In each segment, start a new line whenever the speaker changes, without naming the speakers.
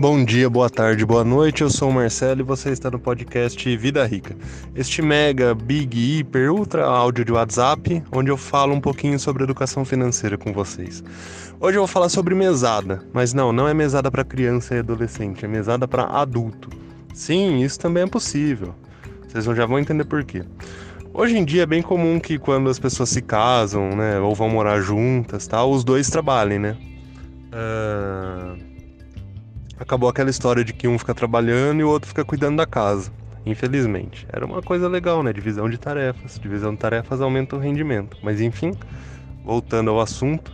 Bom dia, boa tarde, boa noite. Eu sou o Marcelo e você está no podcast Vida Rica. Este mega, big, hiper, ultra áudio de WhatsApp, onde eu falo um pouquinho sobre educação financeira com vocês. Hoje eu vou falar sobre mesada, mas não, não é mesada para criança e adolescente, é mesada para adulto. Sim, isso também é possível. Vocês já vão entender por quê. Hoje em dia é bem comum que quando as pessoas se casam, né, ou vão morar juntas, tal, os dois trabalhem, né? Uh acabou aquela história de que um fica trabalhando e o outro fica cuidando da casa. Infelizmente. Era uma coisa legal, né? Divisão de tarefas. Divisão de tarefas aumenta o rendimento. Mas enfim, voltando ao assunto,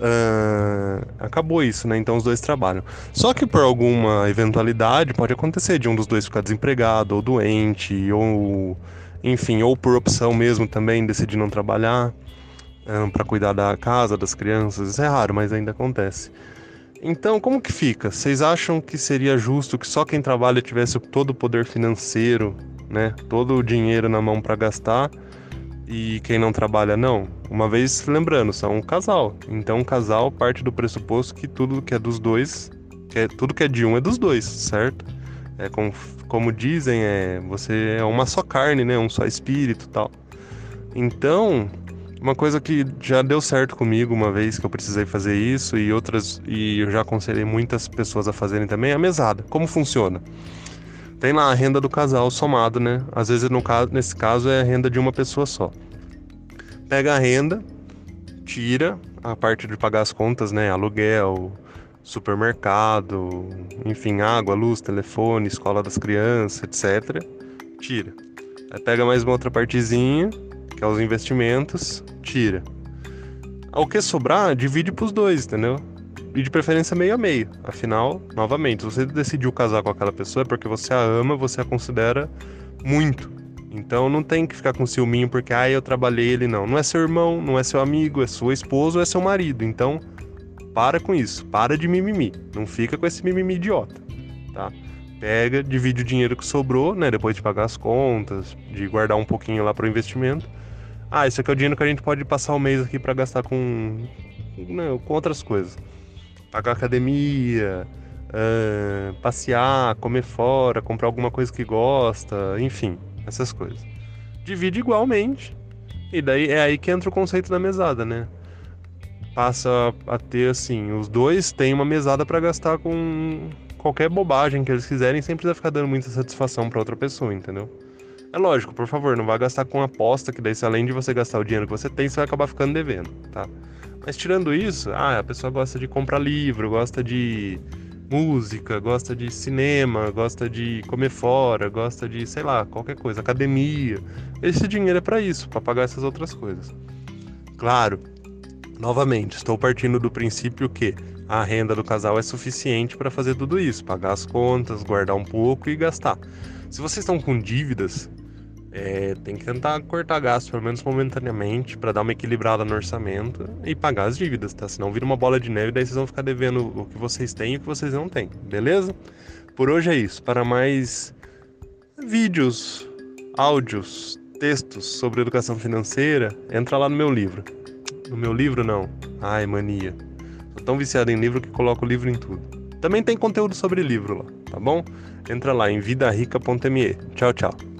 uh, acabou isso, né? Então os dois trabalham. Só que por alguma eventualidade pode acontecer de um dos dois ficar desempregado ou doente, ou enfim, ou por opção mesmo também decidir não trabalhar um, para cuidar da casa, das crianças. Isso é raro, mas ainda acontece. Então, como que fica? Vocês acham que seria justo que só quem trabalha tivesse todo o poder financeiro, né? Todo o dinheiro na mão para gastar e quem não trabalha não? Uma vez lembrando, são um casal. Então, um casal parte do pressuposto que tudo que é dos dois, que é, tudo que é de um é dos dois, certo? É como, como dizem, é você é uma só carne, né? Um só espírito, tal. Então, uma coisa que já deu certo comigo uma vez que eu precisei fazer isso e outras e eu já aconselhei muitas pessoas a fazerem também é a mesada. Como funciona? Tem lá a renda do casal somado, né? Às vezes no caso, nesse caso é a renda de uma pessoa só. Pega a renda, tira a parte de pagar as contas, né? Aluguel, supermercado, enfim, água, luz, telefone, escola das crianças, etc. Tira. Aí pega mais uma outra partezinha que é os investimentos, tira. Ao que sobrar, divide para os dois, entendeu? E de preferência meio a meio. Afinal, novamente, se você decidiu casar com aquela pessoa é porque você a ama, você a considera muito. Então não tem que ficar com ciúminho porque ah, eu trabalhei ele não. Não é seu irmão, não é seu amigo, é sua esposa ou é seu marido. Então, para com isso, para de mimimi. Não fica com esse mimimi idiota, tá? Pega, divide o dinheiro que sobrou, né, depois de pagar as contas, de guardar um pouquinho lá para o investimento ah, esse aqui é o dinheiro que a gente pode passar o mês aqui para gastar com, não, com outras coisas. Pagar academia, uh, passear, comer fora, comprar alguma coisa que gosta, enfim, essas coisas. Divide igualmente. E daí é aí que entra o conceito da mesada, né? Passa a ter assim, os dois têm uma mesada para gastar com qualquer bobagem que eles quiserem, sem precisar ficar dando muita satisfação para outra pessoa, entendeu? É lógico, por favor, não vá gastar com aposta, que daí, além de você gastar o dinheiro que você tem, você vai acabar ficando devendo, tá? Mas tirando isso, ah, a pessoa gosta de comprar livro, gosta de música, gosta de cinema, gosta de comer fora, gosta de, sei lá, qualquer coisa, academia. Esse dinheiro é para isso, para pagar essas outras coisas. Claro, novamente, estou partindo do princípio que a renda do casal é suficiente para fazer tudo isso, pagar as contas, guardar um pouco e gastar. Se vocês estão com dívidas, é, tem que tentar cortar gastos, pelo menos momentaneamente, para dar uma equilibrada no orçamento e pagar as dívidas, tá? Senão vira uma bola de neve daí vocês vão ficar devendo o que vocês têm e o que vocês não têm, beleza? Por hoje é isso. Para mais vídeos, áudios, textos sobre educação financeira, entra lá no meu livro. No meu livro, não. Ai, mania. Tô tão viciado em livro que coloco livro em tudo. Também tem conteúdo sobre livro lá, tá bom? Entra lá em vidarica.me. Tchau, tchau.